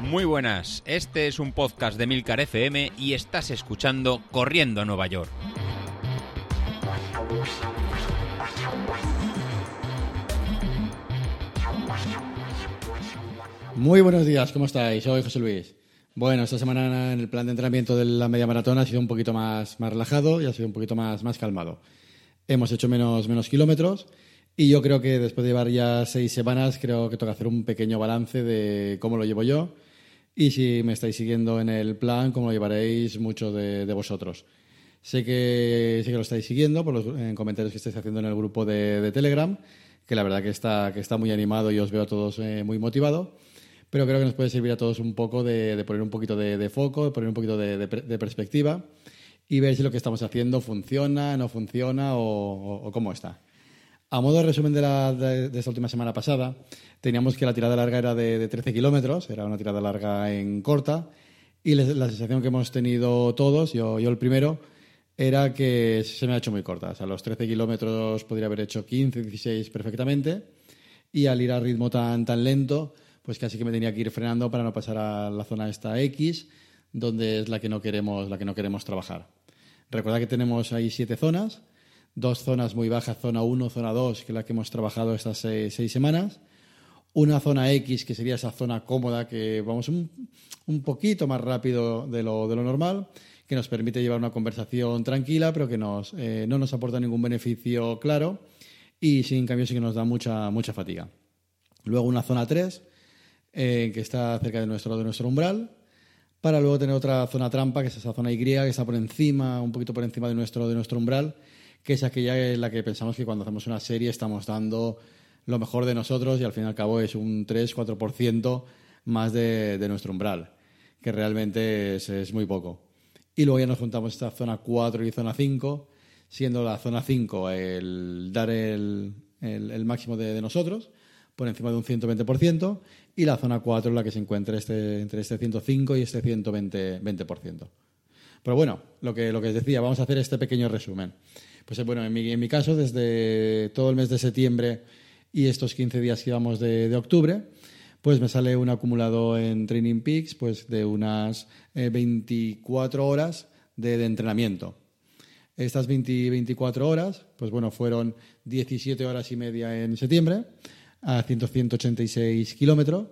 Muy buenas, este es un podcast de Milcar FM y estás escuchando Corriendo a Nueva York. Muy buenos días, ¿cómo estáis? Soy José Luis. Bueno, esta semana en el plan de entrenamiento de la media maratón ha sido un poquito más, más relajado y ha sido un poquito más, más calmado. Hemos hecho menos, menos kilómetros y yo creo que después de llevar ya seis semanas, creo que toca hacer un pequeño balance de cómo lo llevo yo y si me estáis siguiendo en el plan, cómo lo llevaréis muchos de, vosotros. Sé que, sé que lo estáis siguiendo por los comentarios que estáis haciendo en el grupo de, Telegram, que la verdad que está, que está muy animado y os veo a todos eh, muy motivados pero creo que nos puede servir a todos un poco de, poner un poquito de, foco, de poner un poquito de, perspectiva y ver si lo que estamos haciendo funciona, no funciona o, cómo está. A modo de resumen de, la, de, esta última semana pasada, teníamos que la tirada larga era de, 13 kilómetros, era una tirada larga en corta, y la, sensación que hemos tenido todos, yo, yo el primero, era que se me ha hecho muy corta. O sea, los 13 kilómetros podría haber hecho 15, 16 perfectamente, y al ir a ritmo tan, tan lento, pues casi que me tenía que ir frenando para no pasar a la zona esta X, donde es la que no queremos, la que no queremos trabajar. Recuerda que tenemos ahí siete zonas, dos zonas muy bajas, zona 1, zona 2, que es la que hemos trabajado estas seis, semanas, una zona X, que sería esa zona cómoda, que vamos un, poquito más rápido de lo, de lo, normal, que nos permite llevar una conversación tranquila, pero que nos, eh, no nos aporta ningún beneficio claro y sin cambio sí que nos da mucha, mucha fatiga. Luego una zona 3, eh, que está cerca de nuestro, de nuestro umbral, para luego tener otra zona trampa, que es esa zona Y, que está por encima, un poquito por encima de nuestro, de nuestro umbral, que es aquella en la que pensamos que cuando hacemos una serie estamos dando lo mejor de nosotros y al fin y al cabo es un 3-4% más de, nuestro umbral, que realmente es, muy poco. Y luego ya nos juntamos esta zona 4 y zona 5, siendo la zona 5 el dar el, máximo de, nosotros, por encima de un 120%, y la zona 4 es la que se encuentra este, entre este 105 y este 120%. 20%. Pero bueno, lo que, lo que os decía, vamos a hacer este pequeño resumen. Pues bueno, en mi, caso, desde todo el mes de septiembre y estos 15 días que llevamos de, octubre, pues me sale un acumulado en Training Peaks pues de unas 24 eh, horas de, entrenamiento. Estas 20, 24 horas, pues bueno, fueron 17 horas y media en septiembre, a 186 kilómetros,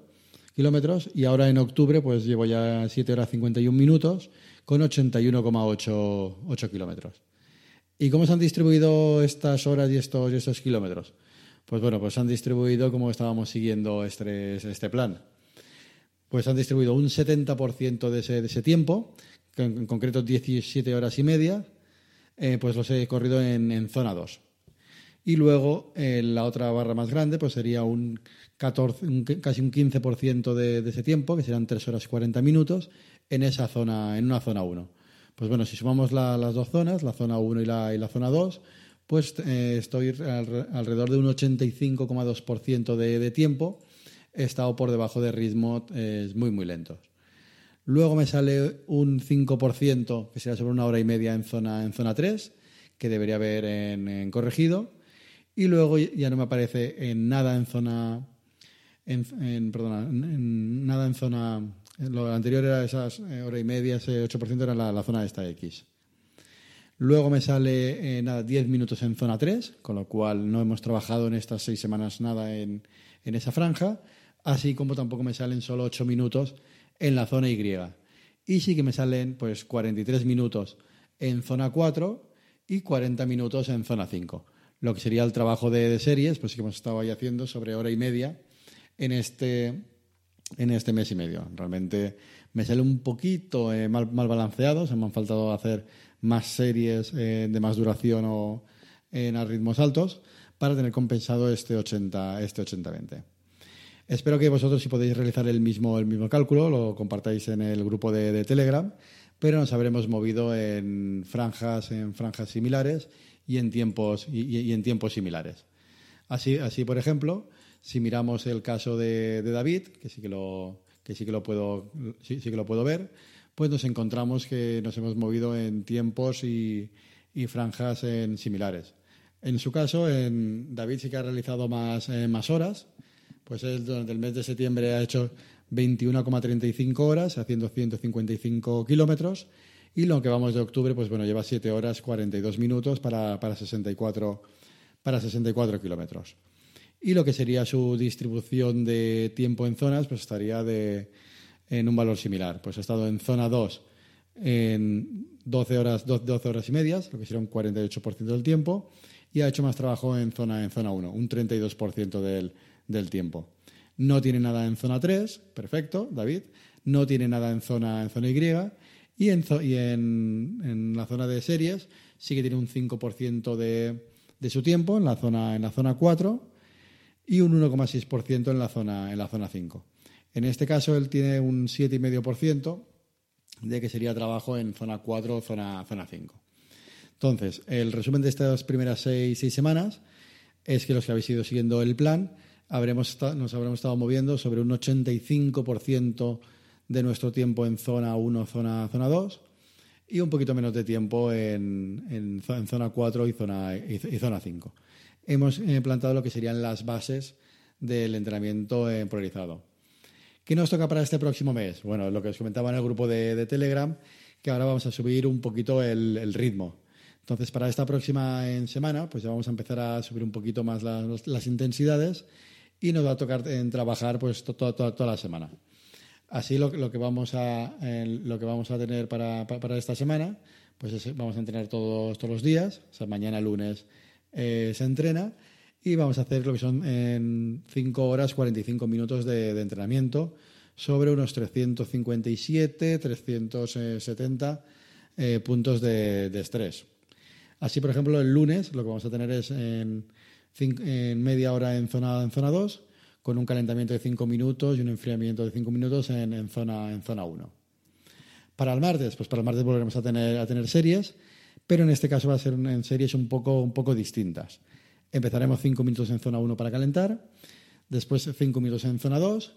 kilómetros y ahora en octubre pues llevo ya 7 horas 51 minutos con 81,8 kilómetros. ¿Y cómo se han distribuido estas horas y estos, y estos kilómetros? Pues bueno, pues han distribuido como estábamos siguiendo este, este plan. Pues han distribuido un 70% de ese, de ese tiempo, en, concreto 17 horas y media, eh, pues los he corrido en, en zona 2. Y luego eh, la otra barra más grande pues sería un, 14, casi un 15% de, de, ese tiempo, que serán 3 horas y 40 minutos, en esa zona, en una zona 1. Pues bueno, si sumamos las dos zonas, la zona 1 y la, zona 2, pues eh, estoy alrededor de un 85,2% de, tiempo. He estado por debajo de ritmos eh, muy, muy lentos. Luego me sale un 5%, que sería sobre una hora y media en zona, en zona 3, que debería haber en, en corregido y luego ya no me aparece en nada en zona en, perdona, en, nada en zona lo anterior era esas eh, hora y media, ese 8% era la, zona de esta X. Luego me sale eh, nada, 10 minutos en zona 3, con lo cual no hemos trabajado en estas seis semanas nada en, en esa franja, así como tampoco me salen solo 8 minutos en la zona Y. Y sí que me salen pues 43 minutos en zona 4 y 40 minutos en zona 5 lo que sería el trabajo de, series, pues sí que hemos estado ahí haciendo sobre hora y media en este, en este mes y medio. Realmente me sale un poquito eh, mal, mal, balanceado, se me han faltado hacer más series eh, de más duración o en a ritmos altos para tener compensado este 80 este 80-20. Espero que vosotros si podéis realizar el mismo, el mismo cálculo, lo compartáis en el grupo de, Telegram, pero nos habremos movido en franjas, en franjas similares y en tiempos, y, en tiempos similares. Así, así, por ejemplo, si miramos el caso de, David, que sí que lo, que sí que lo puedo, sí, que lo puedo ver, pues nos encontramos que nos hemos movido en tiempos y, franjas en similares. En su caso, en David sí que ha realizado más, eh, más horas, Pues él durante el mes de septiembre ha hecho 21,35 horas, haciendo 155 kilómetros. Y lo que vamos de octubre, pues bueno, lleva 7 horas 42 minutos para, para 64, para 64 kilómetros. Y lo que sería su distribución de tiempo en zonas, pues estaría de, en un valor similar. Pues ha estado en zona 2 en 12 horas, 12 horas y medias, lo que sería un 48% del tiempo, y ha hecho más trabajo en zona, en zona 1, un 32% del, del tiempo. No tiene nada en zona 3, perfecto, David. No tiene nada en zona, en zona Y. Y, en, y la zona de series sí que tiene un 5% de, de, su tiempo en la zona, en la zona 4 y un 1,6% en la zona, en la zona 5. En este caso él tiene un 7,5% de que sería trabajo en zona 4 o zona, zona 5. Entonces, el resumen de estas primeras seis, seis semanas es que los que habéis ido siguiendo el plan habremos nos habremos estado moviendo sobre un 85% de nuestro tiempo en zona 1, zona, zona 2 y un poquito menos de tiempo en, en, en zona 4 y zona, y, y zona 5. Hemos eh, plantado lo que serían las bases del entrenamiento eh, priorizado. ¿Qué nos toca para este próximo mes? Bueno, lo que os comentaba en el grupo de, Telegram, que ahora vamos a subir un poquito el, ritmo. Entonces, para esta próxima semana, pues ya vamos a empezar a subir un poquito más las, intensidades y nos va a tocar en trabajar pues toda, toda, toda la semana. Así lo, que vamos a, lo que vamos a tener para, para, esta semana, pues es, vamos a tener todos, todos los días, o sea, mañana, lunes, eh, se entrena y vamos a hacer lo que son en 5 horas 45 minutos de, entrenamiento sobre unos 357, 370 eh, puntos de, estrés. Así, por ejemplo, el lunes lo que vamos a tener es en media hora en zona, en zona 2, con un calentamiento de 5 minutos y un enfriamiento de 5 minutos en, en, zona, en zona 1. Para el martes, pues para el martes volveremos a tener, a tener series, pero en este caso va a ser en series un poco, un poco distintas. Empezaremos 5 minutos en zona 1 para calentar, después 5 minutos en zona 2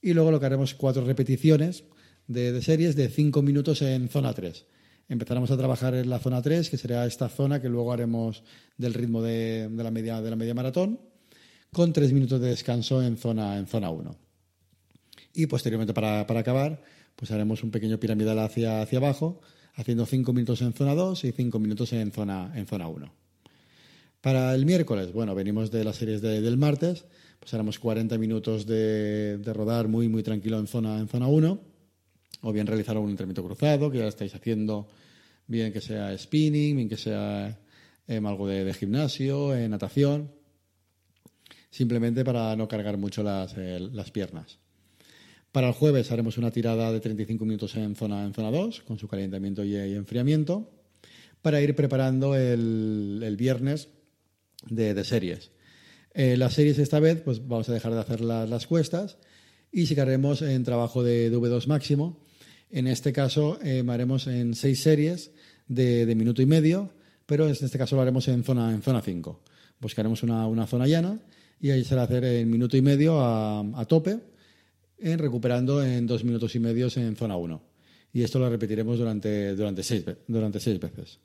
y luego lo que haremos cuatro repeticiones de, series de 5 minutos en zona 3. Empezaremos a trabajar en la zona 3, que será esta zona que luego haremos del ritmo de, de la, media, de la media maratón, con 3 minutos de descanso en zona, en zona 1. Y posteriormente, para, para acabar, pues haremos un pequeño piramidal hacia, hacia abajo, haciendo 5 minutos en zona 2 y 5 minutos en zona, en zona 1. Para el miércoles, bueno, venimos de las series de, del martes, pues haremos 40 minutos de, rodar muy, muy tranquilo en zona, en zona 1, o bien realizar un entrenamiento cruzado, que ya estáis haciendo, bien que sea spinning, bien que sea eh, algo de, gimnasio, eh, natación, simplemente para no cargar mucho las, eh, las piernas. Para el jueves haremos una tirada de 35 minutos en zona, en zona 2, con su calentamiento y, enfriamiento, para ir preparando el, el viernes de, series. Eh, las series esta vez, pues vamos a dejar de hacer las, cuestas y si en trabajo de, de, V2 máximo. En este caso eh, haremos en seis series de, minuto y medio, pero en este caso lo haremos en zona, en zona 5. Buscaremos una, una zona llana y ahí será hacer en minuto y medio a tope, en recuperando en dos minutos y medio en zona 1. Y esto lo repetiremos durante, durante, seis, durante seis veces.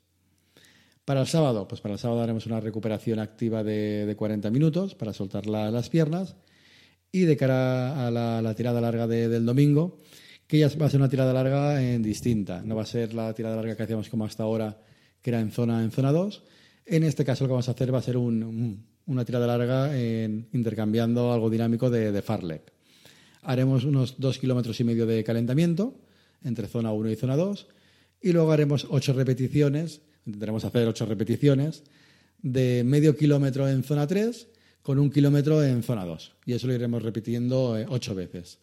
Para el sábado, pues para el sábado haremos una recuperación activa de, de 40 minutos para soltar la, las piernas. Y de cara a la, tirada larga de, del domingo, que ya va a ser una tirada larga en distinta. No va a ser la tirada larga que hacíamos como hasta ahora, que era en zona, en zona 2. En este caso lo que vamos a hacer va a ser un, un, una tirada larga intercambiando algo dinámico de, de farlek. Haremos unos dos kilómetros y medio de calentamiento entre zona 1 y zona 2 y luego haremos ocho repeticiones Intentaremos hacer ocho repeticiones de medio kilómetro en zona 3 con un kilómetro en zona 2. Y eso lo iremos repitiendo eh, ocho veces.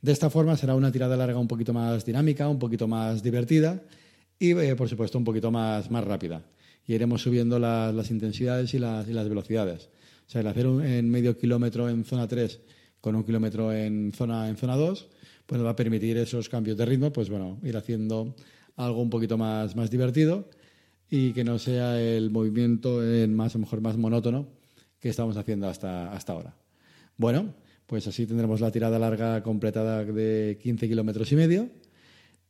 De esta forma será una tirada larga un poquito más dinámica, un poquito más divertida y, eh, por supuesto, un poquito más, más rápida. Y iremos subiendo la, las intensidades y las, y las, velocidades. O sea, el hacer un, en medio kilómetro en zona 3 con un kilómetro en zona, en zona 2, pues nos va a permitir esos cambios de ritmo, pues bueno, ir haciendo algo un poquito más, más divertido y que no sea el movimiento en más, a mejor más monótono que estamos haciendo hasta, hasta ahora. Bueno, pues así tendremos la tirada larga completada de 15 kilómetros y medio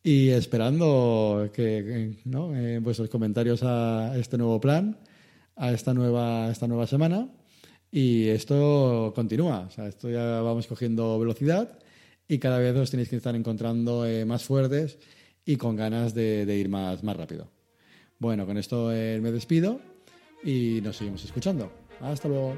y esperando que, ¿no? en vuestros comentarios a este nuevo plan, a esta nueva, esta nueva semana Y esto continúa, o sea, esto ya vamos cogiendo velocidad y cada vez os tenéis que estar encontrando eh, más fuertes y con ganas de, ir más, más rápido. Bueno, con esto eh, me despido y nos seguimos escuchando. Hasta luego.